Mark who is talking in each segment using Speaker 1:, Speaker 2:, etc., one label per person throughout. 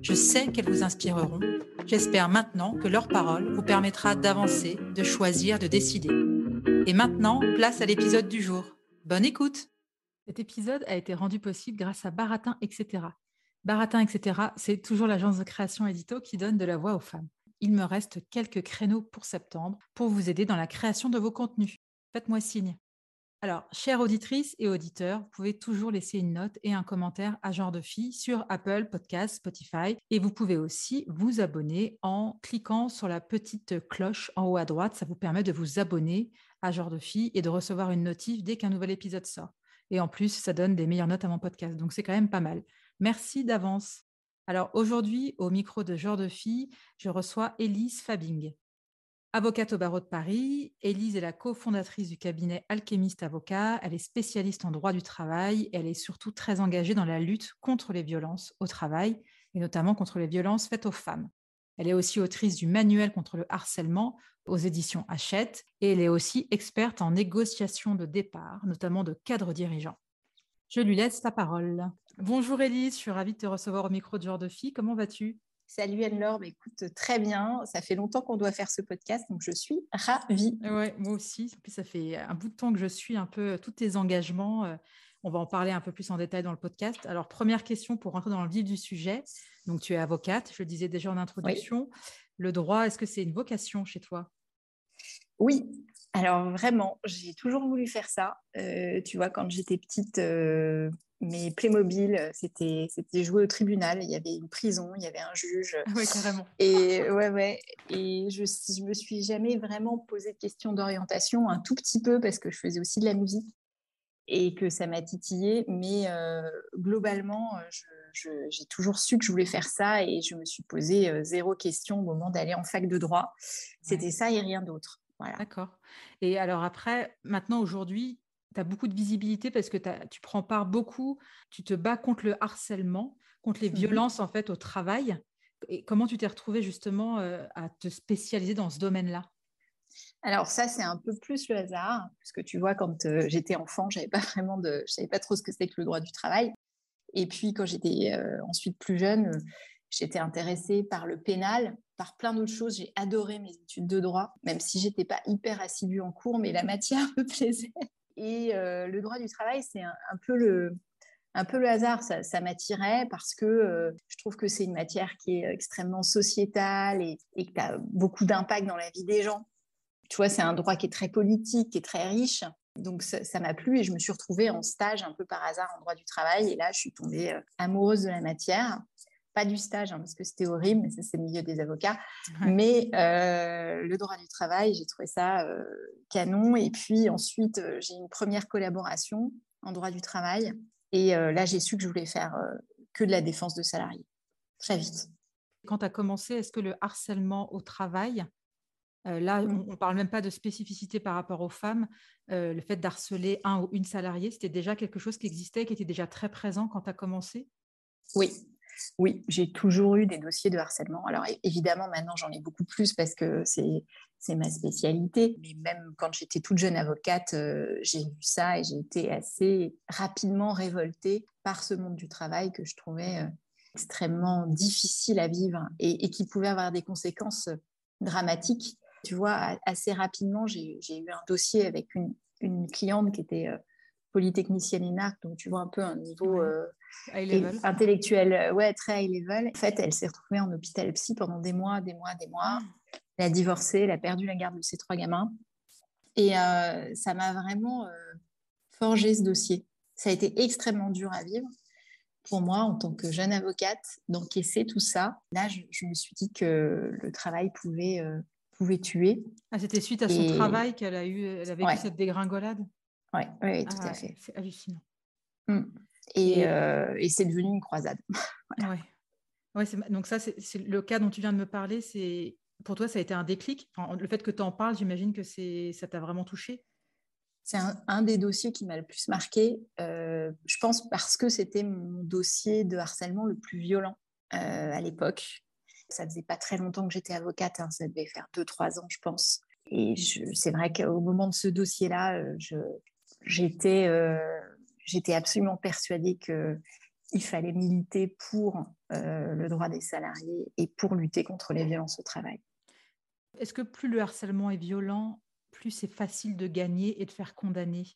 Speaker 1: Je sais qu'elles vous inspireront. J'espère maintenant que leur parole vous permettra d'avancer, de choisir, de décider. Et maintenant, place à l'épisode du jour. Bonne écoute Cet épisode a été rendu possible grâce à Baratin, etc. Baratin, etc., c'est toujours l'agence de création édito qui donne de la voix aux femmes. Il me reste quelques créneaux pour septembre pour vous aider dans la création de vos contenus. Faites-moi signe. Alors, chères auditrices et auditeurs, vous pouvez toujours laisser une note et un commentaire à Genre de Fille sur Apple Podcast, Spotify. Et vous pouvez aussi vous abonner en cliquant sur la petite cloche en haut à droite. Ça vous permet de vous abonner à Genre de Fille et de recevoir une notif dès qu'un nouvel épisode sort. Et en plus, ça donne des meilleures notes à mon podcast. Donc, c'est quand même pas mal. Merci d'avance. Alors aujourd'hui, au micro de Genre de Fille, je reçois Élise Fabing. Avocate au barreau de Paris, Élise est la cofondatrice du cabinet Alchimiste Avocat. Elle est spécialiste en droit du travail et elle est surtout très engagée dans la lutte contre les violences au travail et notamment contre les violences faites aux femmes. Elle est aussi autrice du manuel contre le harcèlement aux éditions Hachette et elle est aussi experte en négociation de départ, notamment de cadres dirigeants. Je lui laisse la parole. Bonjour Elise, je suis ravie de te recevoir au micro de Genre de Fille. Comment vas-tu?
Speaker 2: Salut Anne-Laure, bah, écoute, très bien. Ça fait longtemps qu'on doit faire ce podcast, donc je suis ravie.
Speaker 1: Ouais, moi aussi. Puis ça fait un bout de temps que je suis un peu tous tes engagements. Euh, on va en parler un peu plus en détail dans le podcast. Alors, première question pour rentrer dans le vif du sujet. Donc, tu es avocate, je le disais déjà en introduction. Le droit, est-ce que c'est une vocation chez toi?
Speaker 2: Oui, alors vraiment, j'ai toujours voulu faire ça. Euh, tu vois, quand j'étais petite, euh, mes Playmobil, c'était c'était jouer au tribunal. Il y avait une prison, il y avait un juge.
Speaker 1: Ah oui, carrément.
Speaker 2: Et ouais, ouais. Et je je me suis jamais vraiment posé de questions d'orientation, un tout petit peu parce que je faisais aussi de la musique et que ça m'a titillé. Mais euh, globalement, j'ai toujours su que je voulais faire ça et je me suis posé zéro question au moment d'aller en fac de droit. C'était ça et rien d'autre.
Speaker 1: D'accord. Et alors après, maintenant, aujourd'hui, tu as beaucoup de visibilité parce que tu prends part beaucoup, tu te bats contre le harcèlement, contre les mmh violences en fait au travail. Et comment tu t'es retrouvée justement euh, à te spécialiser dans ce domaine-là?
Speaker 2: Alors ça, c'est un peu plus le hasard, parce que tu vois, quand euh, j'étais enfant, j'avais pas vraiment de, je savais pas trop ce que c'était que le droit du travail. Et puis quand j'étais euh, ensuite plus jeune, J'étais intéressée par le pénal, par plein d'autres choses. J'ai adoré mes études de droit, même si j'étais pas hyper assidue en cours, mais la matière me plaisait. Et euh, le droit du travail, c'est un, peu le, un peu le hasard. Ça, m'attirait parce que euh, je trouve que c'est une matière qui est extrêmement sociétale et, et qui a beaucoup d'impact dans la vie des gens. Tu vois, c'est un droit qui est très politique, qui est très riche. Donc ça m'a plu et je me suis retrouvée en stage un peu par hasard en droit du travail. Et là, je suis tombée euh, amoureuse de la matière pas du stage, hein, parce que c'était horrible, mais ça, c'est le milieu des avocats. Mais euh, le droit du travail, j'ai trouvé ça euh, canon. Et puis ensuite, euh, j'ai une première collaboration en droit du travail. Et là, j'ai su que je voulais faire que de la défense de salariés, très vite.
Speaker 1: Quand tu as commencé, est-ce que le harcèlement au travail, là, mmh. on ne parle même pas de spécificité par rapport aux femmes, le fait d'harceler un ou une salariée, c'était déjà quelque chose qui existait, qui était déjà très présent quand tu as commencé?
Speaker 2: Oui, oui, j'ai toujours eu des dossiers de harcèlement. Alors évidemment, maintenant, j'en ai beaucoup plus parce que c'est ma spécialité. Mais même quand j'étais toute jeune avocate, euh, j'ai vu ça et j'ai été assez rapidement révoltée par ce monde du travail que je trouvais euh, extrêmement difficile à vivre et, qui pouvait avoir des conséquences euh, dramatiques. Tu vois, assez rapidement, j'ai eu un dossier avec une, cliente qui était polytechnicienne INARC, donc tu vois un peu un niveau intellectuelle, ouais, très high level. En fait, elle s'est retrouvée en hôpital psy pendant des mois, des mois, des mois. Ah. Elle a divorcé, elle a perdu la garde de ses trois gamins. Et ça m'a vraiment forgé ce dossier. Ça a été extrêmement dur à vivre pour moi, en tant que jeune avocate, d'encaisser tout ça. Là, je, me suis dit que le travail pouvait, pouvait tuer.
Speaker 1: Ah, c'était suite à son travail qu'elle a eu, elle a vécu cette dégringolade?
Speaker 2: Oui, ouais, tout
Speaker 1: à
Speaker 2: ah, fait.
Speaker 1: C'est hallucinant.
Speaker 2: Mmh. Et, et c'est devenu une croisade.
Speaker 1: voilà. ouais. donc ça, c'est le cas dont tu viens de me parler. C'est pour toi, ça a été un déclic? le fait que tu en parles, j'imagine que ça t'a vraiment touché.
Speaker 2: C'est un, des dossiers qui m'a le plus marqué, euh, je pense parce que c'était mon dossier de harcèlement le plus violent euh, à l'époque. Ça faisait pas très longtemps que j'étais avocate, hein, ça devait faire deux, trois ans, je pense. Et c'est vrai qu'au moment de ce dossier-là, euh, j'étais absolument persuadée qu'il fallait militer pour le droit des salariés et pour lutter contre les violences au travail.
Speaker 1: Est-ce que plus le harcèlement est violent, plus c'est facile de gagner et de faire condamner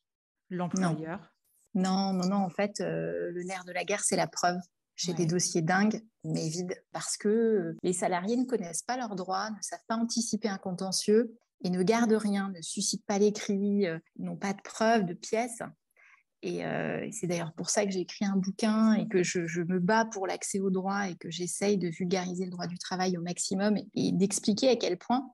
Speaker 1: l'employeur?
Speaker 2: Non. non, non, En fait, euh, le nerf de la guerre, c'est la preuve. J'ai des dossiers dingues, mais vides, parce que les salariés ne connaissent pas leurs droits, ne savent pas anticiper un contentieux et ne gardent rien, ne suscitent pas l'écrit, euh, n'ont pas de preuves, de pièces. Euh, et, c'est d'ailleurs pour ça que j'ai écrit un bouquin et que je, me bats pour l'accès au droit et que j'essaye de vulgariser le droit du travail au maximum et d'expliquer à quel point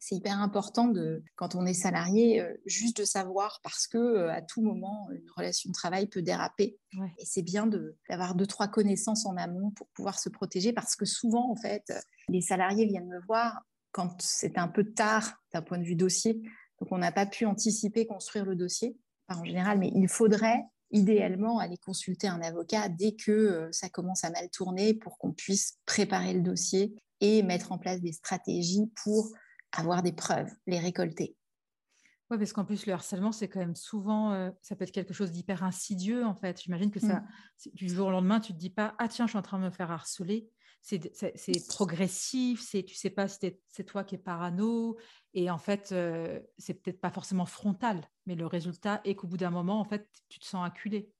Speaker 2: c'est hyper important de, quand on est salarié, euh, juste de savoir parce que euh, à tout moment, une relation de travail peut déraper. Et c'est bien d'avoir deux, trois connaissances en amont pour pouvoir se protéger parce que souvent, en fait, les salariés viennent me voir quand c'est un peu tard d'un point de vue dossier. Donc, on n'a pas pu anticiper, construire le dossier, en général, mais il faudrait idéalement aller consulter un avocat dès que euh, ça commence à mal tourner pour qu'on puisse préparer le dossier et mettre en place des stratégies pour avoir des preuves, les récolter.
Speaker 1: Oui, parce qu'en plus, le harcèlement, c'est quand même souvent, euh, ça peut être quelque chose d'hyper insidieux, en fait. J'imagine que ça, mm. du jour au lendemain, tu ne te dis pas, ah tiens, je suis en train de me faire harceler. C'est progressif, c'est tu sais pas si c'est toi qui es parano, et en fait, euh, c'est peut-être pas forcément frontal, mais le résultat est qu'au bout d'un moment, en fait, tu te sens acculé.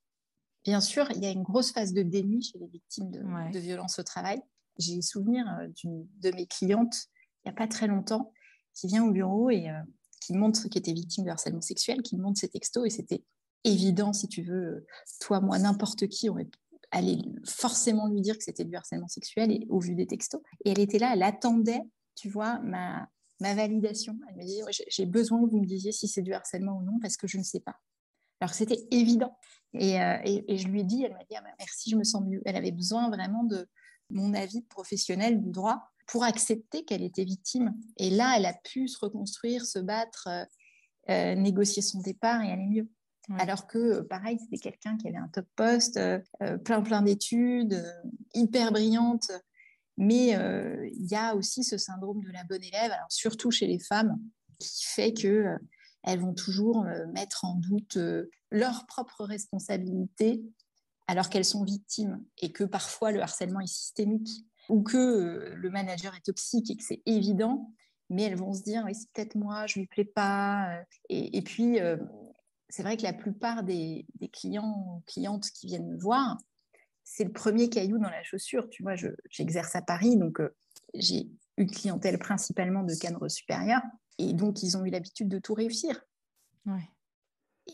Speaker 2: Bien sûr, il y a une grosse phase de déni chez les victimes de, de violences au travail. J'ai souvenir euh, d'une de mes clientes, il n'y a pas très longtemps, qui vient au bureau et euh, qui montre qu'il était victime de harcèlement sexuel, qui montre ses textos et c'était évident, si tu veux, toi, moi, n'importe qui aurait allé forcément lui dire que c'était du harcèlement sexuel et, au vu des textos. Et elle était là, elle attendait, tu vois, ma, ma validation. Elle me disait, j'ai besoin que vous me disiez si c'est du harcèlement ou non parce que je ne sais pas. Alors c'était évident. Et, euh, et, je lui ai dit, elle m'a dit, ah, merci, je me sens mieux. Elle avait besoin vraiment de mon avis professionnel du droit pour accepter qu'elle était victime. Et là, elle a pu se reconstruire, se battre, euh, euh, négocier son départ et aller mieux. Alors que, euh, pareil, c'était quelqu'un qui avait un top poste, plein plein d'études, hyper brillante. Mais il y a aussi ce syndrome de la bonne élève, alors surtout chez les femmes, qui fait que elles vont toujours mettre en doute leur propre responsabilité alors qu'elles sont victimes et que parfois le harcèlement est systémique ou que euh, le manager est toxique et que c'est évident, mais elles vont se dire oui, c'est peut-être moi, je lui plais pas. Euh. Et, puis, euh, c'est vrai que la plupart des, clients ou clientes qui viennent me voir, c'est le premier caillou dans la chaussure. Tu vois, j'exerce à Paris, donc j'ai une clientèle principalement de cadres supérieurs, et donc ils ont eu l'habitude de tout réussir.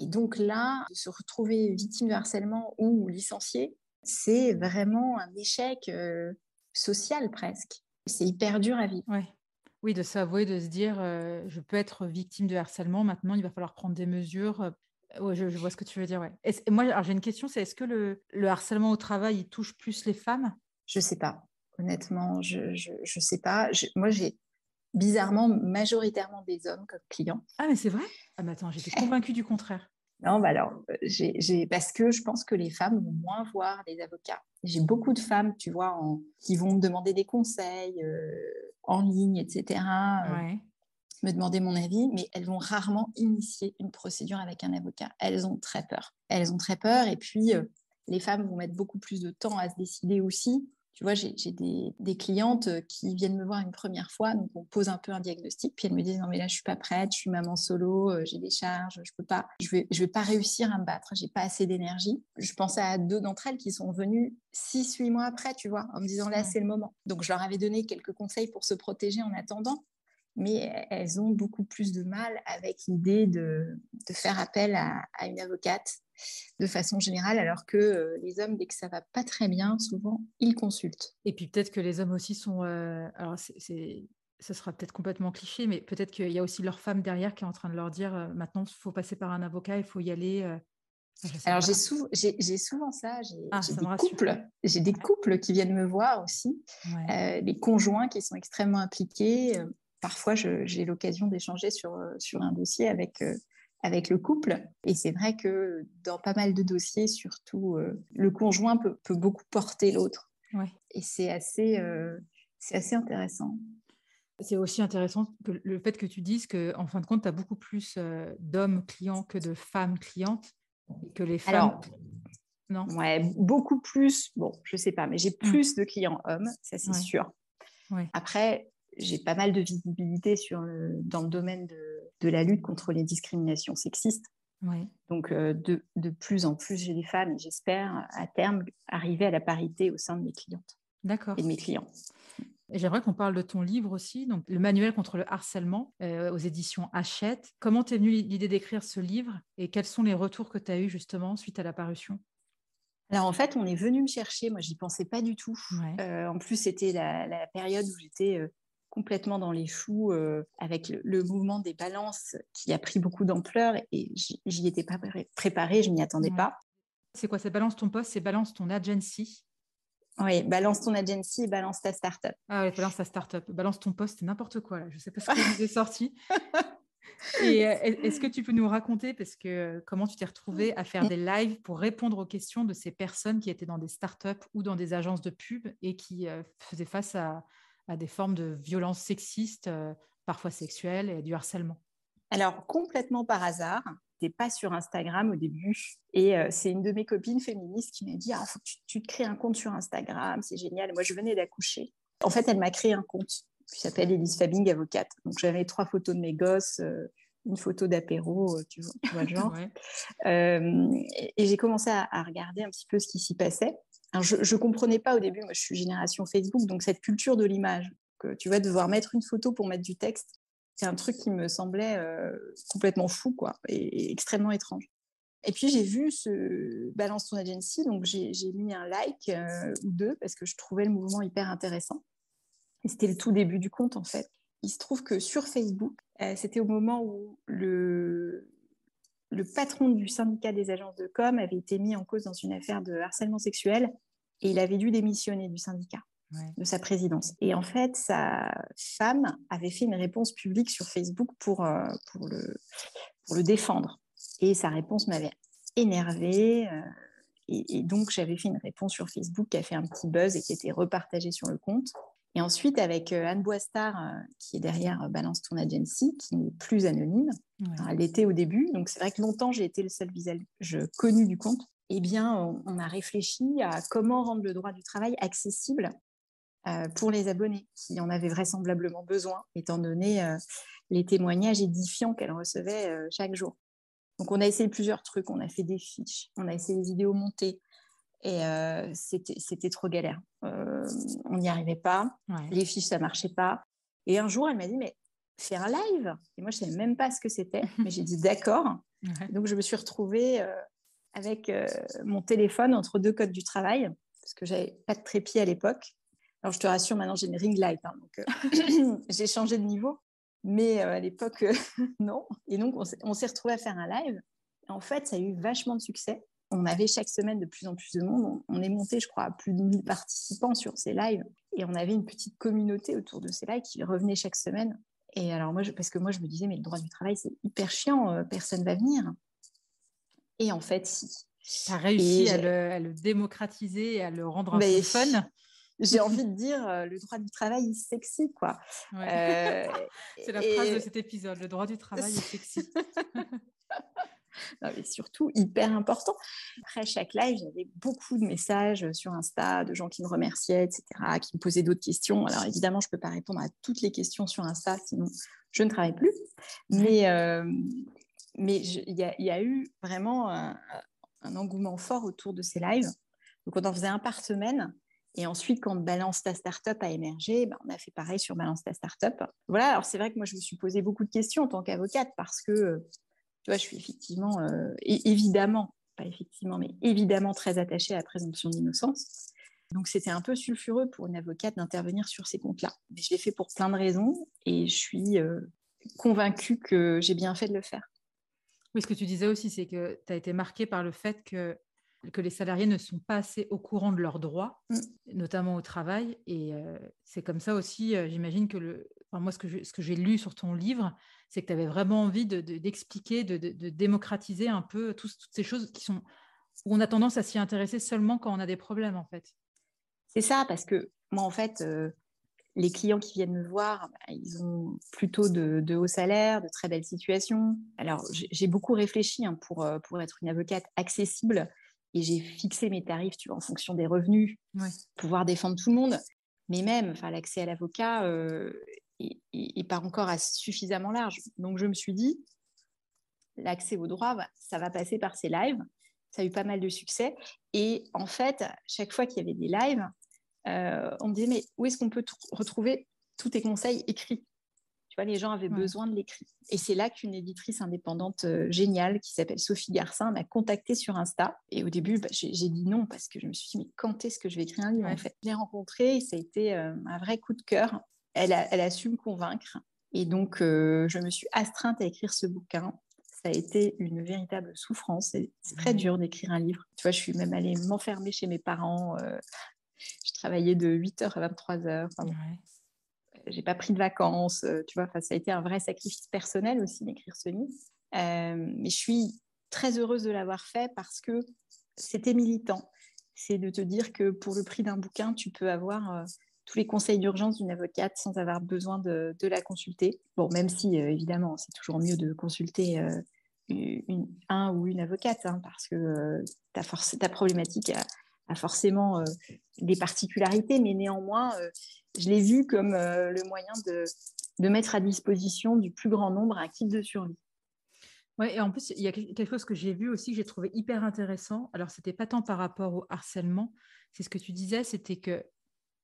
Speaker 2: Et donc là, de se retrouver victime de harcèlement ou licencié, c'est vraiment un échec social presque. C'est hyper dur à vivre.
Speaker 1: Oui, de s'avouer, de se dire, euh, je peux être victime de harcèlement, maintenant il va falloir prendre des mesures. Euh, je, vois ce que tu veux dire. Ouais. Et, moi, j'ai une question, c'est est-ce que le, harcèlement au travail, il touche plus les femmes?
Speaker 2: Je sais pas. Honnêtement, je ne sais pas. moi, j'ai bizarrement majoritairement des hommes comme clients.
Speaker 1: Ah, mais c'est vrai? Ah, mais attends, j'étais convaincue du contraire.
Speaker 2: Non, bah alors, j'ai, parce que je pense que les femmes vont moins voir les avocats. J'ai beaucoup de femmes, tu vois, qui vont me demander des conseils euh, en ligne, etc. Euh, me demander mon avis, mais elles vont rarement initier une procédure avec un avocat. Elles ont très peur. Elles ont très peur. Et puis, euh, les femmes vont mettre beaucoup plus de temps à se décider aussi. tu vois, j'ai des, des, clientes euh, qui viennent me voir une première fois, donc on pose un peu un diagnostic, puis elles me disent non mais là je suis pas prête, je suis maman solo, euh, j'ai des charges, je peux pas, je vais, je vais pas réussir à me battre, j'ai pas assez d'énergie. Je pensais à deux d'entre elles qui sont venues six, huit mois après, tu vois, en me disant là c'est le moment. Donc je leur avais donné quelques conseils pour se protéger en attendant, mais elles ont beaucoup plus de mal avec l'idée de, de, faire appel à, à une avocate de façon générale, alors que euh, les hommes, dès que ça va pas très bien, souvent, ils consultent.
Speaker 1: Et puis peut-être que les hommes aussi sont... Euh, alors, c'est, ce sera peut-être complètement cliché, mais peut-être qu'il y a aussi leur femme derrière qui est en train de leur dire, euh, maintenant, il faut passer par un avocat, il faut y aller.
Speaker 2: Alors j'ai, souvent ça, j'ai, ah, des, couples, j'ai des couples qui viennent me voir aussi, les conjoints qui sont extrêmement impliqués. Parfois, j'ai l'occasion d'échanger sur, sur un dossier avec avec le couple. Et c'est vrai que dans pas mal de dossiers, surtout, euh, le conjoint peut, beaucoup porter l'autre. Et c'est assez, euh, c'est assez intéressant.
Speaker 1: C'est aussi intéressant que le fait que tu dises qu'en en fin de compte, tu as beaucoup plus euh, d'hommes clients que de femmes clientes. Et que les femmes.
Speaker 2: Alors, non ouais, beaucoup plus. Bon, je sais pas, mais j'ai mmh. plus de clients hommes, ça c'est sûr. Après, j'ai pas mal de visibilité sur dans le domaine de, de, la lutte contre les discriminations sexistes. Donc, euh, de, de, plus en plus, j'ai des femmes et j'espère à terme arriver à la parité au sein de mes clientes.
Speaker 1: D'accord.
Speaker 2: Et de mes clients.
Speaker 1: J'aimerais qu'on parle de ton livre aussi, donc le manuel contre le harcèlement euh, aux éditions Hachette. Comment t'es venue l'idée d'écrire ce livre et quels sont les retours que tu as eus justement suite à la parution?
Speaker 2: Alors en fait, on est venu me chercher, moi j'y pensais pas du tout. Euh, en plus, c'était la, la, période où j'étais complètement dans les choux euh, avec le, mouvement des balances qui a pris beaucoup d'ampleur et j'y étais pas préparée, je m'y attendais pas.
Speaker 1: C'est quoi C'est balance ton poste, c'est balance ton agency?
Speaker 2: Oui, balance ton agency balance ta startup.
Speaker 1: Ah oui, balance ta startup. Balance ton poste, c'est n'importe quoi. Là. Je sais pas ce qui est sorti. Et euh, est-ce que tu peux nous raconter, parce que euh, comment tu t'es retrouvée à faire des lives pour répondre aux questions de ces personnes qui étaient dans des startups ou dans des agences de pub et qui faisaient face à, à des formes de violences sexistes, euh, parfois sexuelles, et du harcèlement
Speaker 2: Alors, complètement par hasard. n'étais pas sur Instagram au début. Et euh, c'est une de mes copines féministes qui m'a dit Ah, faut que tu, te crées un compte sur Instagram, c'est génial. moi, je venais d'accoucher. En fait, elle m'a créé un compte qui s'appelle Elise Fabing, avocate. Donc, j'avais trois photos de mes gosses, euh, une photo d'apéro, tu, vois, le genre. et, j'ai commencé à, à, regarder un petit peu ce qui s'y passait je ne comprenais pas au début, moi je suis génération Facebook, donc cette culture de l'image, que tu vas devoir mettre une photo pour mettre du texte, c'est un truc qui me semblait complètement fou quoi, et, extrêmement étrange. Et puis j'ai vu ce Balance ton agency, donc j'ai mis un like ou deux parce que je trouvais le mouvement hyper intéressant. Et c'était le tout début du compte en fait. Il se trouve que sur Facebook, c'était au moment où le, le patron du syndicat des agences de com avait été mis en cause dans une affaire de harcèlement sexuel et il avait dû démissionner du syndicat, de sa présidence. Et en fait, sa femme avait fait une réponse publique sur Facebook pour, euh, pour, le, pour le défendre. Et sa réponse m'avait énervée. Euh, et, donc, j'avais fait une réponse sur Facebook qui a fait un petit buzz et qui a été repartagée sur le compte. Et ensuite, avec euh, Anne Boistard, euh, qui est derrière euh, Balance Ton Agency, qui n'est plus anonyme, elle l'était au début, donc c'est vrai que longtemps j'ai été le seul visage connu du compte. Eh bien, on, a réfléchi à comment rendre le droit du travail accessible pour les abonnés, qui en avaient vraisemblablement besoin, étant donné les témoignages édifiants qu'elle recevait chaque jour. Donc, on a essayé plusieurs trucs. On a fait des fiches, on a essayé des vidéos montées, et euh, c'était trop galère. Euh, on n'y arrivait pas. Les fiches, ça marchait pas. Et un jour, elle m'a dit, mais fais un live. Et moi, je ne savais même pas ce que c'était. mais j'ai dit, d'accord. Donc, je me suis retrouvée euh, avec mon téléphone entre deux codes du travail, parce que j'avais pas de trépied à l'époque. Alors, je te rassure, maintenant, j'ai une ring light. Hein, donc, j'ai changé de niveau. Mais à l'époque, non. Et donc, on s'est retrouvés à faire un live. En fait, ça a eu vachement de succès on avait chaque semaine de plus en plus de monde. On, est monté, je crois, à plus de 1000 participants sur ces lives. Et on avait une petite communauté autour de ces lives qui revenait chaque semaine. Et alors, moi, parce que moi, je me disais, mais le droit du travail, c'est hyper chiant, euh, personne va venir. Et en fait, si.
Speaker 1: Tu as réussi à le, démocratiser et à le rendre un peu fun.
Speaker 2: J'ai envie de dire, euh, le droit du travail, il sexy, quoi.
Speaker 1: Euh, c'est la phrase de cet épisode, le droit du travail est sexy.
Speaker 2: mais surtout hyper important. Après chaque live, j'avais beaucoup de messages sur Insta de gens qui me remerciaient, etc., qui me posaient d'autres questions. Alors évidemment, je ne peux pas répondre à toutes les questions sur Insta, sinon je ne travaille plus. Mais euh, mais il y, a eu vraiment un, engouement fort autour de ces lives. Donc on en faisait un par semaine. Et ensuite, quand Balance ta startup a émergé, ben, on a fait pareil sur Balance ta startup. Voilà, alors c'est vrai que moi, je me suis posé beaucoup de questions en tant qu'avocate parce que tu vois, je suis effectivement, euh, évidemment, pas effectivement, mais évidemment très attachée à la présomption d'innocence. Donc, c'était un peu sulfureux pour une avocate d'intervenir sur ces comptes-là. Mais je l'ai fait pour plein de raisons et je suis euh, convaincue que j'ai bien fait de le faire.
Speaker 1: Oui, ce que tu disais aussi, c'est que tu as été marquée par le fait que, que les salariés ne sont pas assez au courant de leurs droits, mm. notamment au travail. Et euh, c'est comme ça aussi, j'imagine que le, moi, ce que j'ai lu sur ton livre, c'est que tu avais vraiment envie d'expliquer, de, de, démocratiser un peu toutes ces choses qui sont où on a tendance à s'y intéresser seulement quand on a des problèmes, en fait.
Speaker 2: C'est ça, parce que moi, en fait, euh, les clients qui viennent me voir, bah, ils ont plutôt de, de hauts salaires, de très belles situations. Alors, j'ai beaucoup réfléchi hein, pour, euh, pour être une avocate accessible et j'ai fixé mes tarifs tu vois, en fonction des revenus, pouvoir défendre tout le monde. Mais même, l'accès à l'avocat, euh, et, pas encore suffisamment large. Donc je me suis dit, l'accès au droit, ça va passer par ces lives. Ça a eu pas mal de succès. Et en fait, chaque fois qu'il y avait des lives, euh, on me disait, mais où est-ce qu'on peut retrouver tous tes conseils écrits? Tu vois, les gens avaient besoin de l'écrit. Et c'est là qu'une éditrice indépendante euh, géniale qui s'appelle Sophie Garcin m'a contactée sur Insta. Et au début, bah, j'ai dit non parce que je me suis dit, mais quand est-ce que je vais écrire un livre En fait, je l'ai rencontrée et ça a été euh, un vrai coup de cœur elle a, su me convaincre. Et donc, euh, je me suis astreinte à écrire ce bouquin. Ça a été une véritable souffrance. C'est très dur d'écrire un livre. Tu vois, je suis même allée m'enfermer chez mes parents. Euh, je travaillais de 8h à 23h. Enfin, J'ai pas pris de vacances. Euh, tu vois, ça a été un vrai sacrifice personnel aussi d'écrire ce livre. mais je suis très heureuse de l'avoir fait parce que c'était militant. C'est de te dire que pour le prix d'un bouquin, tu peux avoir tous les conseils d'urgence d'une avocate sans avoir besoin de, la consulter. Bon, même si, euh, évidemment, c'est toujours mieux de consulter euh, un ou une avocate, hein, parce que euh, ta, problématique a, forcément des particularités, mais néanmoins, je l'ai vu comme le moyen de, mettre à disposition du plus grand nombre un kit de survie.
Speaker 1: Oui, et en plus, il y a quelque chose que j'ai vu aussi, que j'ai trouvé hyper intéressant. Alors, ce n'était pas tant par rapport au harcèlement, c'est ce que tu disais, c'était que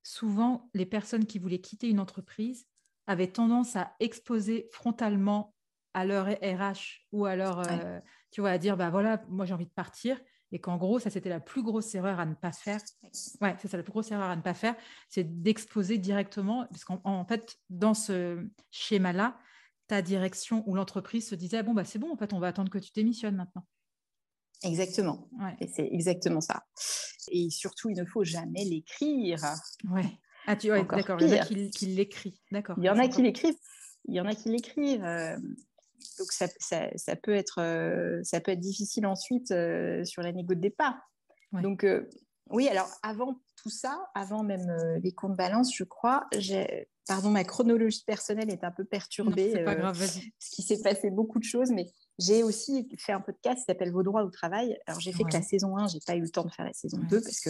Speaker 1: souvent, les personnes qui voulaient quitter une entreprise avaient tendance à exposer frontalement à leur RH ou à leur, euh, tu vois, à dire, bah voilà, moi j'ai envie de partir. Et qu'en gros, ça c'était la plus grosse erreur à ne pas faire. Ouais, c'est ça la plus grosse erreur à ne pas faire, c'est d'exposer directement, parce qu'en fait, dans ce schéma-là, ta direction ou l'entreprise se disait, ah bon, bah c'est bon, en fait, on va attendre que tu démissionnes maintenant.
Speaker 2: Exactement. c'est exactement ça. Et surtout, il ne faut jamais l'écrire.
Speaker 1: Ouais. Ah, tu d'accord. Il y en a qui, l'écrivent. D'accord.
Speaker 2: Il y en a qui l'écrivent. Il y en a qui l'écrivent. Euh, donc ça, ça, peut être, euh, ça peut être difficile ensuite euh, sur la négo de départ. Donc oui, alors avant tout ça, avant même les comptes balance, je crois, j'ai, pardon, ma chronologie personnelle est un peu perturbée.
Speaker 1: C'est pas grave,
Speaker 2: vas-y. Parce qu'il s'est passé beaucoup de choses, mais j'ai aussi fait un podcast qui s'appelle Vos droits au travail. Alors, j'ai fait que la saison 1, j'ai pas eu le temps de faire la saison 2 parce que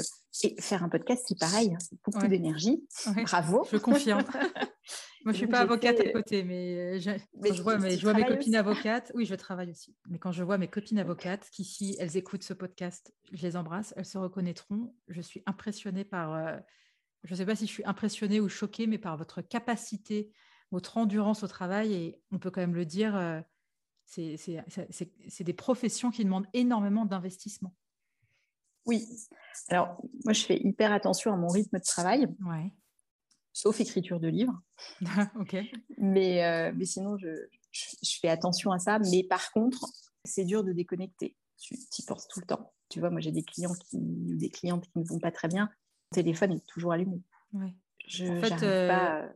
Speaker 2: faire un podcast, c'est pareil, hein, c'est beaucoup d'énergie. Bravo.
Speaker 1: Je confirme. Moi, je suis pas avocate à côté, mais, je, je vois, mes, je vois mes copines avocates, oui, je travaille aussi. Mais quand je vois mes copines avocates qui, si elles écoutent ce podcast, je les embrasse, elles se reconnaîtront. Je suis impressionnée par, euh, je ne sais pas si je suis impressionnée ou choquée, mais par votre capacité, votre endurance au travail. Et on peut quand même le dire, euh, c'est des professions qui demandent énormément d'investissement.
Speaker 2: Oui. Alors, moi, je fais hyper attention à mon rythme de travail.
Speaker 1: Ouais.
Speaker 2: Sauf écriture de livres.
Speaker 1: ok.
Speaker 2: Mais, euh, mais sinon, je, je, fais attention à ça. Mais par contre, c'est dur de déconnecter. Tu y penses tout le temps. Tu vois, moi, j'ai des clients qui, des clientes qui ne vont pas très bien. Le téléphone est toujours allumé.
Speaker 1: Ouais.
Speaker 2: Je, en fait, euh, pas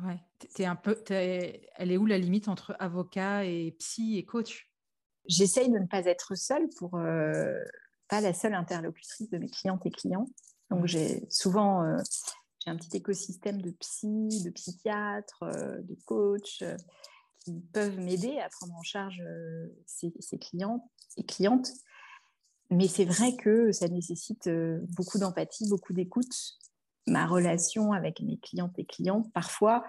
Speaker 1: Ouais. Es un peu, elle est où la limite entre avocat et psy et coach?
Speaker 2: J'essaye de ne pas être seule pour euh, pas la seule interlocutrice de mes clientes et clients. Donc j'ai souvent euh, j'ai un petit écosystème de psy, de psychiatres, euh, de coachs qui peuvent m'aider à prendre en charge ces, ces, clients. et clientes. Mais c'est vrai que ça nécessite beaucoup d'empathie, beaucoup d'écoute. Ma relation avec mes clientes et clients, parfois,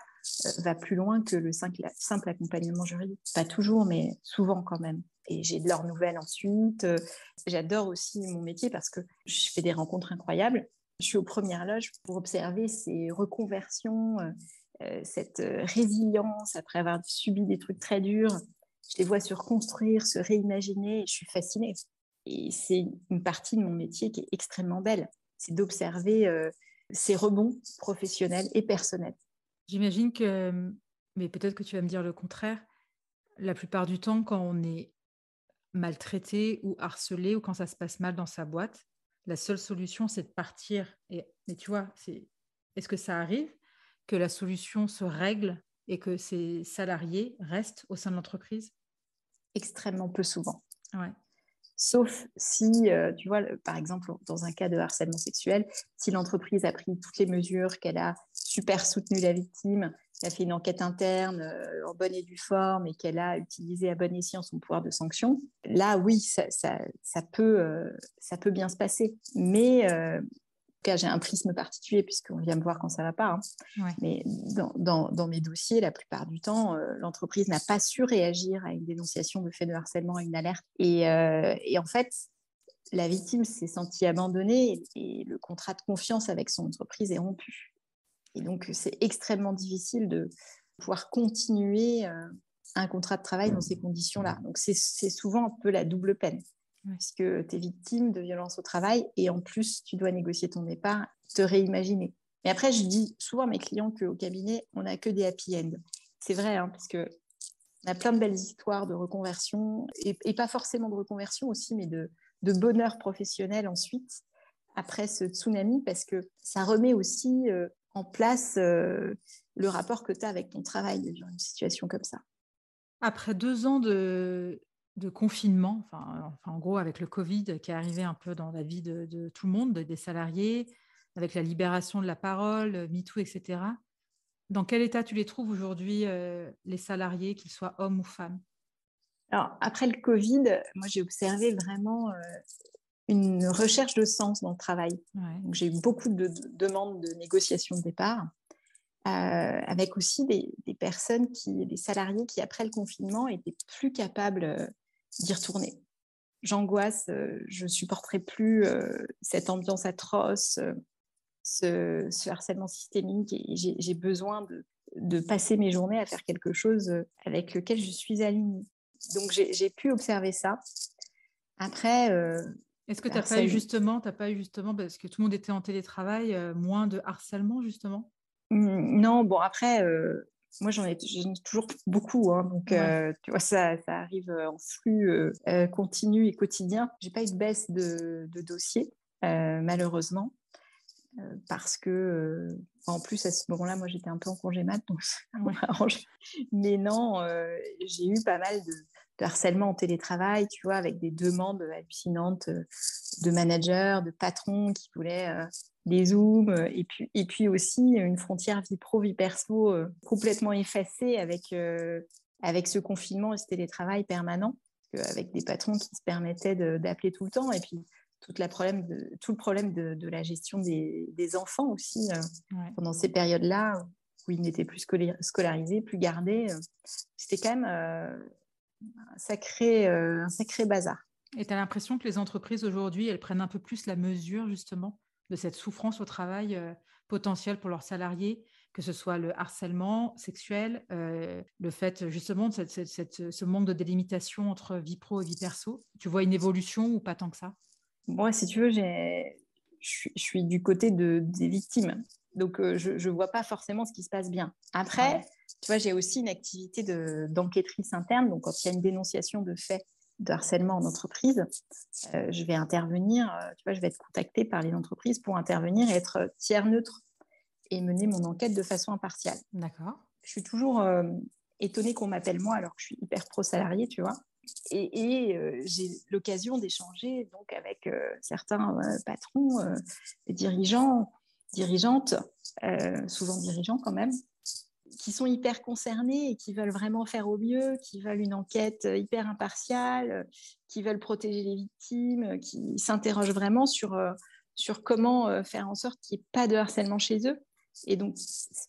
Speaker 2: va plus loin que le simple accompagnement juridique. Pas toujours, mais souvent quand même. Et j'ai de leurs nouvelles ensuite. J'adore aussi mon métier parce que je fais des rencontres incroyables. Je suis aux premières loges pour observer ces reconversions, cette résilience après avoir subi des trucs très durs. Je les vois se reconstruire, se réimaginer je suis fascinée. Et c'est une partie de mon métier qui est extrêmement belle. C'est d'observer ces rebonds professionnels et personnels.
Speaker 1: J'imagine que, mais peut-être que tu vas me dire le contraire, la plupart du temps, quand on est maltraité ou harcelé ou quand ça se passe mal dans sa boîte, la seule solution, c'est de partir. Et, mais tu vois, c'est, est-ce que ça arrive que la solution se règle et que ces salariés restent au sein de l'entreprise?
Speaker 2: Extrêmement peu souvent.
Speaker 1: Ouais.
Speaker 2: Sauf si, euh, tu vois, par exemple, dans un cas de harcèlement sexuel, si l'entreprise a pris toutes les mesures, qu'elle a super soutenu la victime, qu'elle a fait une enquête interne euh, en bonne et due forme et qu'elle a utilisé à bon escient son pouvoir de sanction, là, oui, ça, peut, euh, ça peut bien se passer. Mais cas, j'ai un prisme particulier puisqu'on vient me voir quand ça ne va pas. Hein. Mais dans, mes dossiers, la plupart du temps, euh, l'entreprise n'a pas su réagir à une dénonciation de fait de harcèlement, à une alerte. Et, euh, en fait, la victime s'est sentie abandonnée et, le contrat de confiance avec son entreprise est rompu. Et donc, c'est extrêmement difficile de pouvoir continuer euh, un contrat de travail dans ces conditions-là. Donc, c'est souvent un peu la double peine puisque tu es victime de violence au travail et en plus, tu dois négocier ton départ, te réimaginer. Mais après, je dis souvent à mes clients qu'au cabinet, on n'a que des happy end. C'est vrai, hein, parce que on a plein de belles histoires de reconversion, et, pas forcément de reconversion aussi, mais de, bonheur professionnel ensuite, après ce tsunami, parce que ça remet aussi euh, en place euh, le rapport que tu as avec ton travail dans une situation comme ça.
Speaker 1: Après deux ans de, de confinement, enfin, en gros avec le Covid qui est arrivé un peu dans la vie de, tout le monde, des salariés, avec la libération de la parole, MeToo, etc. Dans quel état tu les trouves aujourd'hui, euh, les salariés, qu'ils soient hommes ou femmes?
Speaker 2: Alors, après le Covid, moi j'ai observé vraiment euh, une recherche de sens dans le travail. J'ai eu beaucoup de, demandes de négociation de départ. Euh, avec aussi des, des, personnes qui, des salariés qui après le confinement étaient plus capables d'y retourner. J'angoisse, euh, je supporterai plus euh, cette ambiance atroce, euh, ce, harcèlement systémique, et j'ai besoin de, passer mes journées à faire quelque chose avec lequel je suis alignée. Donc j'ai pu observer ça. Après,
Speaker 1: est-ce que tu n'as pas eu justement, as pas eu justement, parce que tout le monde était en télétravail, moins de harcèlement justement?
Speaker 2: Non, bon après, moi, j'en ai, toujours beaucoup. Hein, donc, euh, tu vois, ça, ça, arrive en flux euh, continu et quotidien. J'ai pas eu de baisse de, de dossiers, euh, malheureusement, parce que, en plus, à ce moment-là, moi, j'étais un peu en congé mat, donc ça m'arrange. Mais non, j'ai eu pas mal de, de, harcèlement en télétravail, tu vois, avec des demandes hallucinantes de managers, de patrons qui voulaient des zooms, euh, et puis, et puis aussi une frontière vie pro, vie perso euh, complètement effacée avec, euh, avec ce confinement et ce télétravail permanent, avec des patrons qui se permettaient d'appeler tout le temps, et puis toute la problème de, tout le problème de, de la gestion des, des enfants aussi pendant ces périodes-là où ils n'étaient plus scolarisés, plus gardés. C'était quand même un, sacré, un sacré bazar.
Speaker 1: Et tu as l'impression que les entreprises aujourd'hui, elles prennent un peu plus la mesure justement? De cette souffrance au travail euh, potentielle pour leurs salariés, que ce soit le harcèlement sexuel, euh, le fait justement de cette, ce manque de délimitation entre vie pro et vie perso. Tu vois une évolution ou pas tant que ça?
Speaker 2: Moi, si tu veux, je suis du côté de, des victimes. Donc, euh, je ne vois pas forcément ce qui se passe bien. Après, tu vois, j'ai aussi une activité d'enquêtrice interne. Donc, quand il y a une dénonciation de fait de harcèlement en entreprise, euh, je vais intervenir, euh, tu vois, je vais être contactée par les entreprises pour intervenir et être tiers neutre et mener mon enquête de façon impartiale.
Speaker 1: D'accord.
Speaker 2: Je suis toujours euh, étonnée qu'on m'appelle moi alors que je suis hyper pro-salarié, tu vois. Et, j'ai l'occasion d'échanger donc avec certains patrons, dirigeants, dirigeantes, souvent dirigeants quand même, qui sont hyper concernés et qui veulent vraiment faire au mieux, qui veulent une enquête hyper impartiale, qui veulent protéger les victimes, qui s'interrogent vraiment sur, sur comment faire en sorte qu'il n'y ait pas de harcèlement chez eux. Et donc,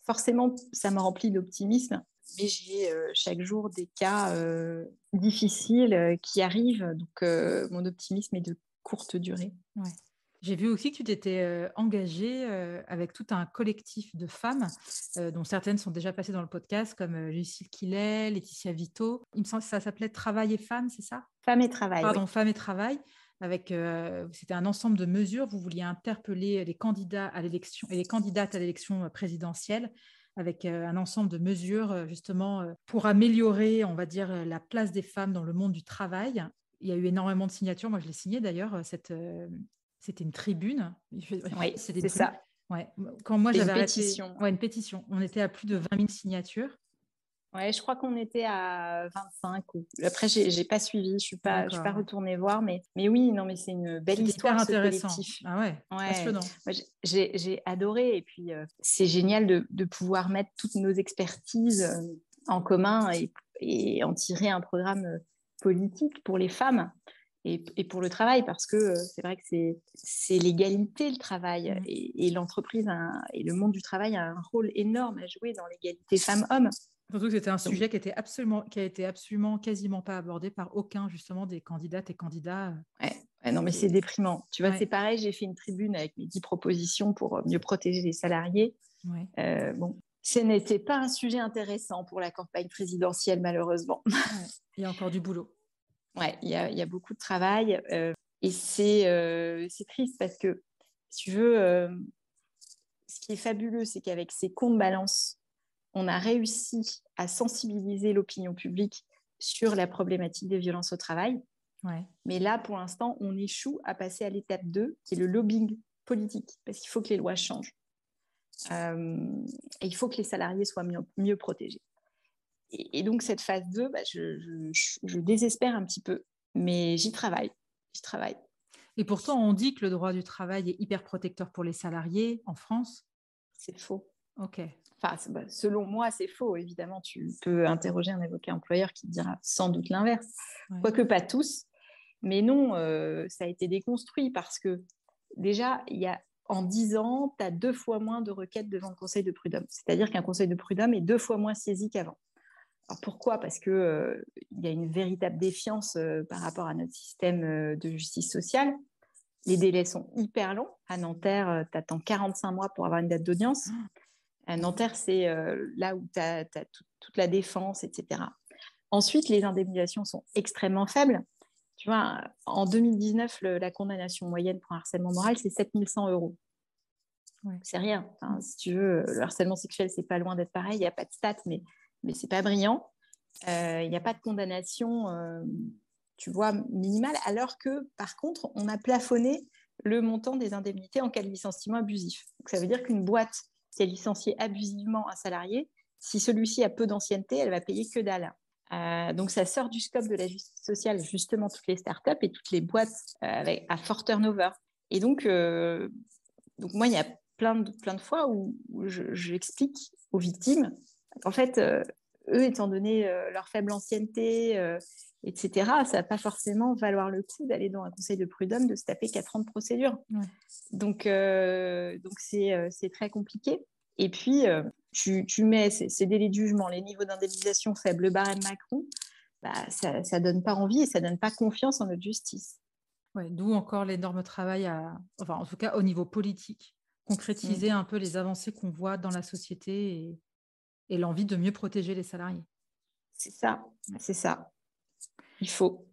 Speaker 2: forcément, ça me remplit d'optimisme. Mais j'ai chaque jour des cas difficiles qui arrivent. Donc, mon optimisme est de courte durée.
Speaker 1: J'ai vu aussi que tu t'étais euh, engagée euh, avec tout un collectif de femmes, euh, dont certaines sont déjà passées dans le podcast, comme Lucille Quillet, Laetitia Vito. Il me semble que ça s'appelait Travail et Femmes, c'est ça?
Speaker 2: Femmes et Travail.
Speaker 1: Pardon, Femmes et Travail. Avec, c'était un ensemble de mesures. Vous vouliez interpeller les candidats à l'élection et les candidates à l'élection présidentielle avec un ensemble de mesures justement pour améliorer, on va dire, la place des femmes dans le monde du travail. Il y a eu énormément de signatures. Moi, je l'ai signé d'ailleurs, cette, c'était une tribune.
Speaker 2: Oui, c'est ça.
Speaker 1: Ouais. Quand moi j'avais arrêté, pétition. Ouais, une pétition. On était à plus de 20 000 signatures.
Speaker 2: Ouais, je crois qu'on était à 25. Ou... Après, j'ai, n'ai pas suivi, je suis pas, je suis pas retournée voir, mais, mais oui, non, mais c'est une belle histoire.
Speaker 1: intéressant. Ah ouais,
Speaker 2: j'ai, adoré, et puis euh, c'est génial de, de, pouvoir mettre toutes nos expertises euh, en commun et, et en tirer un programme euh, politique pour les femmes et, pour le travail, parce que euh, c'est vrai que c'est l'égalité, le travail, mmh. et, l'entreprise et le monde du travail a un rôle énorme à jouer dans l'égalité femmes-hommes.
Speaker 1: Surtout que c'était un sujet qui, était absolument, qui a été absolument quasiment pas abordé par aucun justement des candidates et candidats.
Speaker 2: Ouais, non, mais c'est déprimant. Tu vois, c'est pareil, j'ai fait une tribune avec mes dix propositions pour euh, mieux protéger les salariés. Euh, bon, ce n'était pas un sujet intéressant pour la campagne présidentielle, malheureusement.
Speaker 1: Il y a encore du boulot.
Speaker 2: Ouais, il y a, y a, beaucoup de travail euh, et euh, c'est triste parce que, si tu veux, euh, ce qui est fabuleux, c'est qu'avec ces comptes balance, on a réussi à sensibiliser l'opinion publique sur la problématique des violences au travail.
Speaker 1: Ouais.
Speaker 2: Mais là, pour l'instant, on échoue à passer à l'étape 2, qui est le lobbying politique, parce qu'il faut que les lois changent. et il faut que les salariés soient mieux, mieux protégés. Et, donc, cette phase 2, bah, je, désespère un petit peu, mais j'y travaille. J'y travaille.
Speaker 1: Et pourtant, on dit que le droit du travail est hyper protecteur pour les salariés en France?
Speaker 2: C'est faux.
Speaker 1: OK.
Speaker 2: Enfin, bah, selon moi, c'est faux. Évidemment, tu peux interroger un avocat employeur qui te dira sans doute l'inverse. Quoique pas tous. Mais non, euh, ça a été déconstruit parce que déjà, il y a en 10 ans, tu as deux fois moins de requêtes devant le conseil de prud'homme. C'est-à-dire qu'un conseil de prud'homme est deux fois moins saisi qu'avant pourquoi? Parce qu'il euh, y a une véritable défiance euh, par rapport à notre système euh, de justice sociale. Les délais sont hyper longs. À Nanterre, tu attends 45 mois pour avoir une date d'audience. À Nanterre, c'est là où tu as, toute la défense, etc. Ensuite, les indemnisations sont extrêmement faibles. Tu vois, en 2019, la condamnation moyenne pour un harcèlement moral, c'est 7100 euros. C'est rien. si tu veux, le harcèlement sexuel, c'est pas loin d'être pareil. Il n'y a pas de stats, mais mais c'est pas brillant. Euh, il n'y a pas de condamnation, euh, tu vois, minimale, alors que par contre, on a plafonné le montant des indemnités en cas de licenciement abusif. Donc, ça veut dire qu'une boîte qui a licencié abusivement un salarié, si celui-ci a peu d'ancienneté, elle va payer que dalle. Euh, donc, ça sort du scope de la justice sociale, justement, toutes les startups et toutes les boîtes à fort turnover. Et donc, donc, moi, il y a plein de, plein de fois où j'explique aux victimes en fait, euh, eux, étant donné euh, leur faible ancienneté, euh, etc., ça va pas forcément valoir le coup d'aller dans un conseil de prud'homme, de se taper 4 ans de procédure. Donc, donc c'est très compliqué. Et puis, tu, tu, mets ces, délais de jugement, les niveaux d'indemnisation faibles, le barème Macron, bah, ça ne donne pas envie et ça ne donne pas confiance en notre justice.
Speaker 1: Ouais, D'où encore l'énorme travail, à, enfin, en tout cas au niveau politique, concrétiser mm. un peu les avancées qu'on voit dans la société et, et l'envie de mieux protéger les salariés.
Speaker 2: C'est ça, c'est ça. Il faut.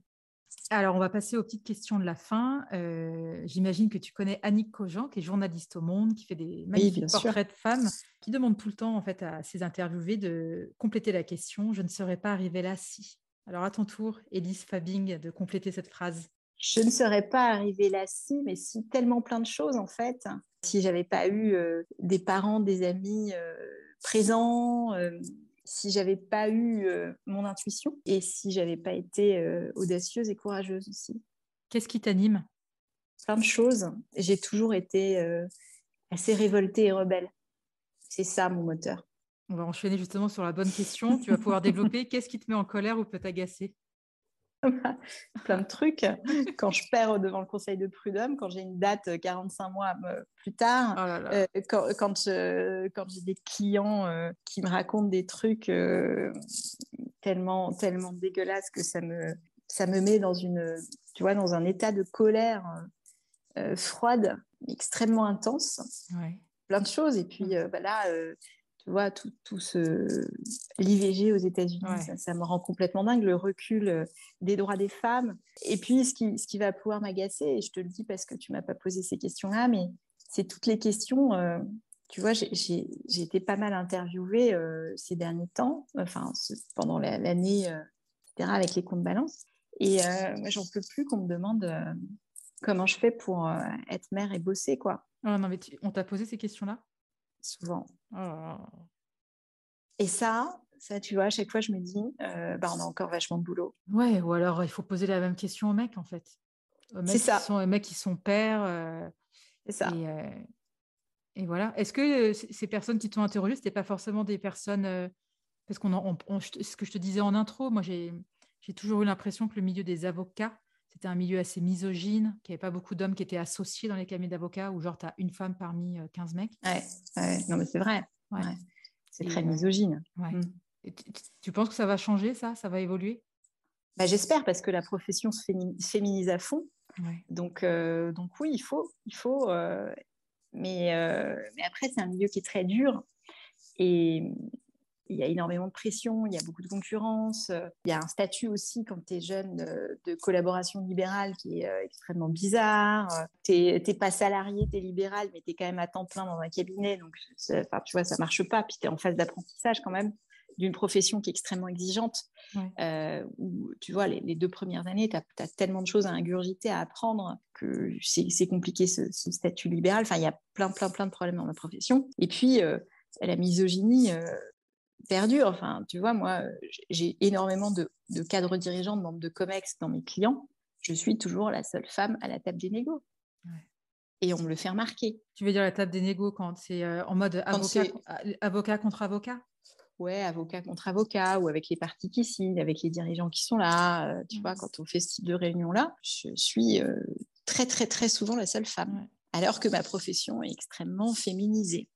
Speaker 1: Alors, on va passer aux petites questions de la fin. Euh, j'imagine que tu connais Annick Cogent, qui est journaliste au Monde, qui fait des magnifiques portraits de femmes, qui demande tout le temps en fait à ses interviewés de compléter la question. Je ne serais pas arrivée là si. Alors, à ton tour, Elise Fabing, de compléter cette phrase.
Speaker 2: Je ne serais pas arrivée là si, mais si tellement plein de choses en fait. Si j'avais pas eu euh, des parents, des amis. Euh, présent, euh, si j'avais pas eu euh, mon intuition et si j'avais pas été euh, audacieuse et courageuse aussi.
Speaker 1: Qu'est-ce qui t'anime?
Speaker 2: Plein de choses. J'ai toujours été assez révoltée et rebelle. C'est ça mon moteur.
Speaker 1: On va enchaîner justement sur la bonne question. Tu vas pouvoir développer. Qu'est-ce qui te met en colère ou peut t'agacer?
Speaker 2: plein de trucs. Quand je perds devant le conseil de prud'homme, quand j'ai une date 45 mois plus tard, oh quand, quand, j'ai des clients qui me racontent des trucs tellement, tellement dégueulasses que ça me, ça me met dans, une, tu vois, dans un état de colère froide, extrêmement intense. Plein de choses. Et puis mmh. bah là, tu vois, tout, tout ce l'IVG aux États-Unis, ça, me rend complètement dingue, le recul euh, des droits des femmes. Et puis, ce qui, ce qui va pouvoir m'agacer, et je te le dis parce que tu m'as pas posé ces questions-là, mais c'est toutes les questions. Euh, tu vois, j'ai été pas mal interviewée euh, ces derniers temps, enfin, pendant l'année, etc., avec les comptes balance. Et moi, j'en peux plus qu'on me demande comment je fais pour être mère et bosser, quoi.
Speaker 1: Oh, non, mais on t'a posé ces questions-là?
Speaker 2: Souvent. Et ça, ça, tu vois, à chaque fois, je me dis, euh, bah, on a encore vachement de boulot.
Speaker 1: Ouais, ou alors il faut poser la même question aux mecs, en fait.
Speaker 2: C'est ça.
Speaker 1: Sont, aux mecs qui sont pères. Euh,
Speaker 2: C'est ça.
Speaker 1: Euh, et, voilà. Est-ce que ces personnes qui t'ont interrogé, ce n'étaient pas forcément des personnes. parce qu'on, ce que je te disais en intro, moi, j'ai, j'ai toujours eu l'impression que le milieu des avocats, c'était un milieu assez misogyne, qu'il n'y avait pas beaucoup d'hommes qui étaient associés dans les cabinets d'avocats, où genre tu as une femme parmi 15 mecs.
Speaker 2: Ouais, non mais c'est vrai. C'est très misogyne.
Speaker 1: Mm. tu, penses que ça va changer, ça? Ça va évoluer?
Speaker 2: Bah, J'espère, parce que la profession se féminise à fond. Donc, euh, donc oui, il faut. Il faut euh, mais, euh, mais après, c'est un milieu qui est très dur. Et, il y a énormément de pression, il y a beaucoup de concurrence. Il y a un statut aussi, quand tu es jeune, de, collaboration libérale qui est euh, extrêmement bizarre. Tu n'es pas salarié, tu es libéral, mais tu es quand même à temps plein dans un cabinet. Donc, tu vois, ça marche pas. Puis tu es en phase d'apprentissage quand même d'une profession qui est extrêmement exigeante, euh, où tu vois, les, deux premières années, tu as, tellement de choses à ingurgiter, à apprendre, que c'est compliqué ce, statut libéral. Enfin, il y a plein, plein, plein de problèmes dans la profession. Et puis, euh, la misogynie, perdu. Enfin, tu vois, moi, j'ai énormément de, cadres dirigeants, de membres de COMEX dans mes clients. Je suis toujours la seule femme à la table des négos. Et on me le fait remarquer.
Speaker 1: Tu veux dire la table des négos quand c'est euh, en mode avocat, avocat, contre avocat?
Speaker 2: Ouais, avocat contre avocat, ou avec les parties qui signent, avec les dirigeants qui sont là. Euh, tu vois, quand on fait ce type de réunion-là, je suis euh, très, très, très souvent la seule femme. Alors que ma profession est extrêmement féminisée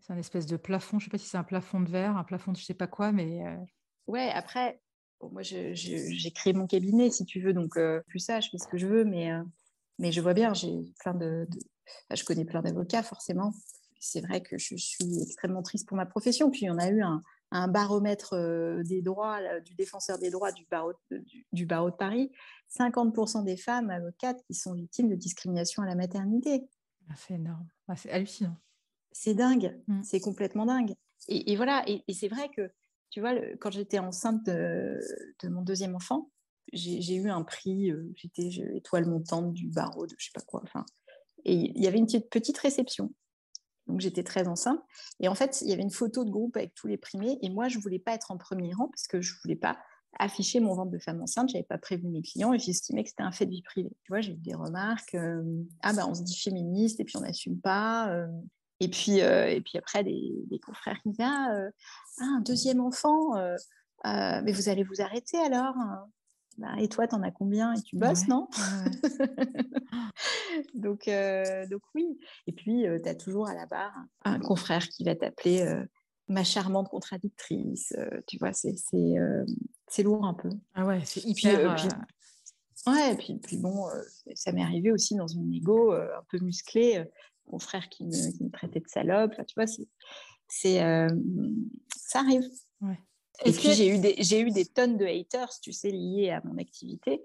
Speaker 1: c'est un espèce de plafond. Je ne sais pas si c'est un plafond de verre, un plafond de je ne sais pas quoi, mais. Euh,
Speaker 2: ouais, après, moi, j'ai créé mon cabinet, si tu veux, donc euh, plus ça, je fais ce que je veux, mais, euh, mais je vois bien, j'ai plein de. je connais plein d'avocats, forcément. C'est vrai que je suis extrêmement triste pour ma profession. Puis, on a eu un, un baromètre des droits, du défenseur des droits du barreau, du, barreau de Paris. 50% des femmes avocates qui sont victimes de discrimination à la maternité.
Speaker 1: Ah, c'est énorme. Ah, c'est hallucinant
Speaker 2: c'est dingue, mmh. c'est complètement dingue. Et, voilà, et, c'est vrai que, tu vois, quand j'étais enceinte de, mon deuxième enfant, j'ai eu un prix, euh, j'étais étoile montante du barreau de je sais pas quoi, enfin, et il y avait une petite, réception. Donc j'étais très enceinte. Et en fait, il y avait une photo de groupe avec tous les primés. Et moi, je voulais pas être en premier rang parce que je voulais pas afficher mon ventre de femme enceinte. J'avais pas prévu mes clients et j'estimais que c'était un fait de vie privée. Tu vois, j'ai eu des remarques. Euh, ah bah on se dit féministe et puis on n'assume pas. Euh, et puis, euh, et puis après, des, confrères qui disent ah, euh, ah, un deuxième enfant, euh, mais vous allez vous arrêter alors bah, Et toi, tu en as combien Et tu bosses, non donc, donc, oui. Et puis, tu as toujours à la barre un confrère qui va t'appeler ma charmante contradictrice. tu vois, c'est lourd un peu.
Speaker 1: Ah ouais, c'est hyper.
Speaker 2: Puis, Ouais, et puis, puis bon, ça m'est arrivé aussi dans une égo un peu musclée mon frère qui me, traitait de salope. tu vois, c'est, euh, ça arrive. Et puis, j'ai eu, des, j'ai eu des tonnes de haters, tu sais, liés à mon activité.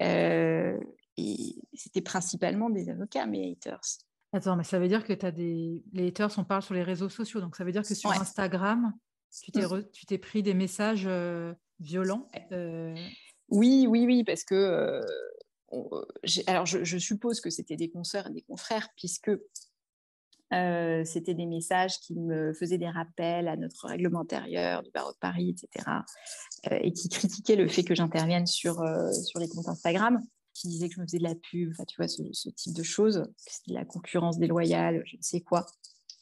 Speaker 2: Euh, et c'était principalement des avocats, mes haters.
Speaker 1: Attends, mais ça veut dire que tu as des. Les haters, on parle sur les réseaux sociaux. Donc, ça veut dire que sur Instagram, tu t'es, mm. tu t'es pris des messages euh, violents.
Speaker 2: Oui, oui, oui, parce que euh, alors je, suppose que c'était des consoeurs et des confrères, puisque euh, c'était des messages qui me faisaient des rappels à notre règlement intérieur du barreau de Paris, etc. Euh, et qui critiquaient le fait que j'intervienne sur, sur les comptes Instagram, qui disaient que je me faisais de la pub, tu vois, ce, type de choses, de la concurrence déloyale, je ne sais quoi.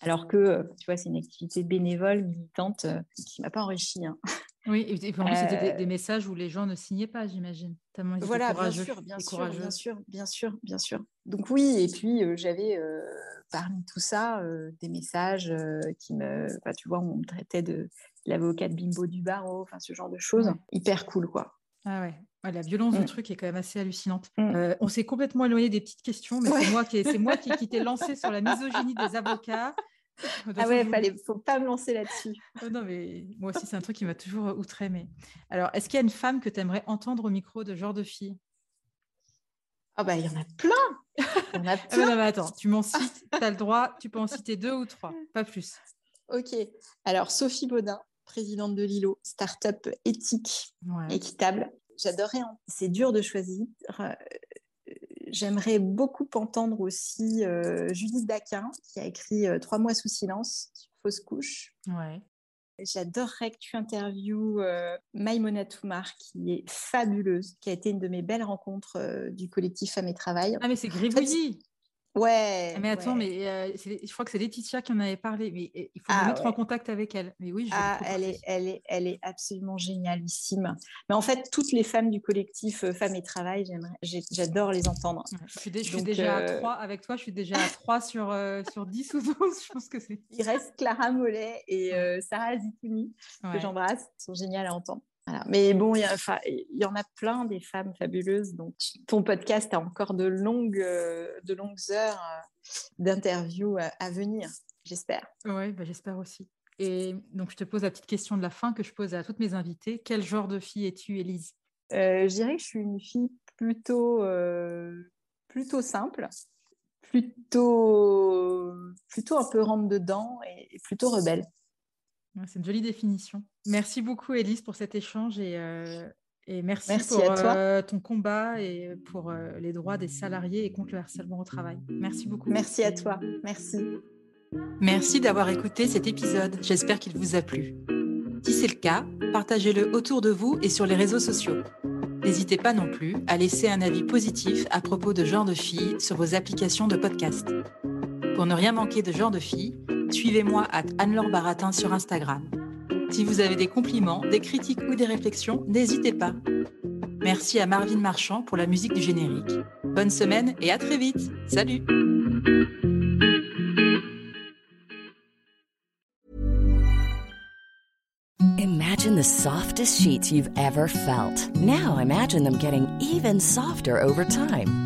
Speaker 2: Alors que, tu vois, c'est une activité bénévole, militante, qui ne m'a pas enrichie. Hein.
Speaker 1: Oui, et, puis en plus, c'était des, messages où les gens ne signaient pas, j'imagine.
Speaker 2: Voilà, bien sûr, bien sûr, bien sûr, bien sûr, bien sûr. Donc oui, et puis j'avais parmi tout ça des messages qui me, tu vois, on me traitait de l'avocate bimbo du barreau, enfin ce genre de choses, hyper cool quoi.
Speaker 1: Ah ouais. la violence du mm. truc est quand même assez hallucinante. Mm. on s'est complètement éloigné des petites questions, mais c'est moi qui, c'est moi qui, qui t'ai lancé sur la misogynie des avocats.
Speaker 2: Ah ouais, il ne faut pas me lancer là-dessus.
Speaker 1: Oh non, mais moi aussi, c'est un truc qui m'a toujours euh, outré. Mais... Alors, est-ce qu'il y a une femme que tu aimerais entendre au micro de genre de fille?
Speaker 2: Ah bah, il y en a plein
Speaker 1: Il y en a ah plein. non, mais attends, tu m'en cites, tu as le droit, tu peux en citer deux ou trois, pas plus.
Speaker 2: Ok. Alors, Sophie Baudin, présidente de Lilo, start-up éthique, équitable. J'adorerais, c'est dur de choisir. J'aimerais beaucoup entendre aussi euh, Judith Daquin, qui a écrit euh, Trois mois sous silence sur fausse couche.
Speaker 1: Ouais.
Speaker 2: J'adorerais que tu interviewes euh, Maïmona Toumar, qui est fabuleuse, qui a été une de mes belles rencontres euh, du collectif Femmes et Travail.
Speaker 1: Ah, mais c'est Gribouillis
Speaker 2: Ouais.
Speaker 1: Mais attends, mais euh, je crois que c'est Laetitia qui en avait parlé. Mais il faut me ah, mettre en contact avec elle. Mais oui,
Speaker 2: ah, elle est, elle est, elle est absolument génialissime. Mais en fait, toutes les femmes du collectif euh, Femmes et Travail, j'adore les entendre.
Speaker 1: je suis, déjà à 3 euh, avec toi. Je suis déjà à 3 sur sur 10 ou 12. Je pense que c'est.
Speaker 2: Il reste Clara Mollet et Sarah Zitouni que j'embrasse. Sont géniales à entendre. Mais bon, il y, en a plein des femmes fabuleuses. Donc, ton podcast a encore de longues, euh, de longues heures euh, d'interviews à, venir, j'espère.
Speaker 1: Oui, bah, j'espère aussi. Et donc, je te pose la petite question de la fin que je pose à toutes mes invitées. Quel genre de fille es-tu, Élise?
Speaker 2: Euh, Je dirais que je suis une fille plutôt, plutôt simple, plutôt, plutôt un peu rentre dedans et plutôt rebelle.
Speaker 1: C'est une jolie définition. Merci beaucoup, Elise, pour cet échange et, euh, merci, pour euh, ton combat et pour euh, les droits des salariés et contre le harcèlement au travail. Merci beaucoup.
Speaker 2: Merci à toi. Merci.
Speaker 1: Merci d'avoir écouté cet épisode. J'espère qu'il vous a plu. Si c'est le cas, partagez-le autour de vous et sur les réseaux sociaux. N'hésitez pas non plus à laisser un avis positif à propos de Genre de Filles sur vos applications de podcast. Pour ne rien manquer de Genre de Filles, suivez-moi à Anne-Laure Baratin sur Instagram. Si vous avez des compliments, des critiques ou des réflexions, n'hésitez pas. Merci à Marvin Marchand pour la musique du générique. Bonne semaine et à très vite. Salut Imagine the softest sheets you've ever felt. Now imagine them getting even softer over time.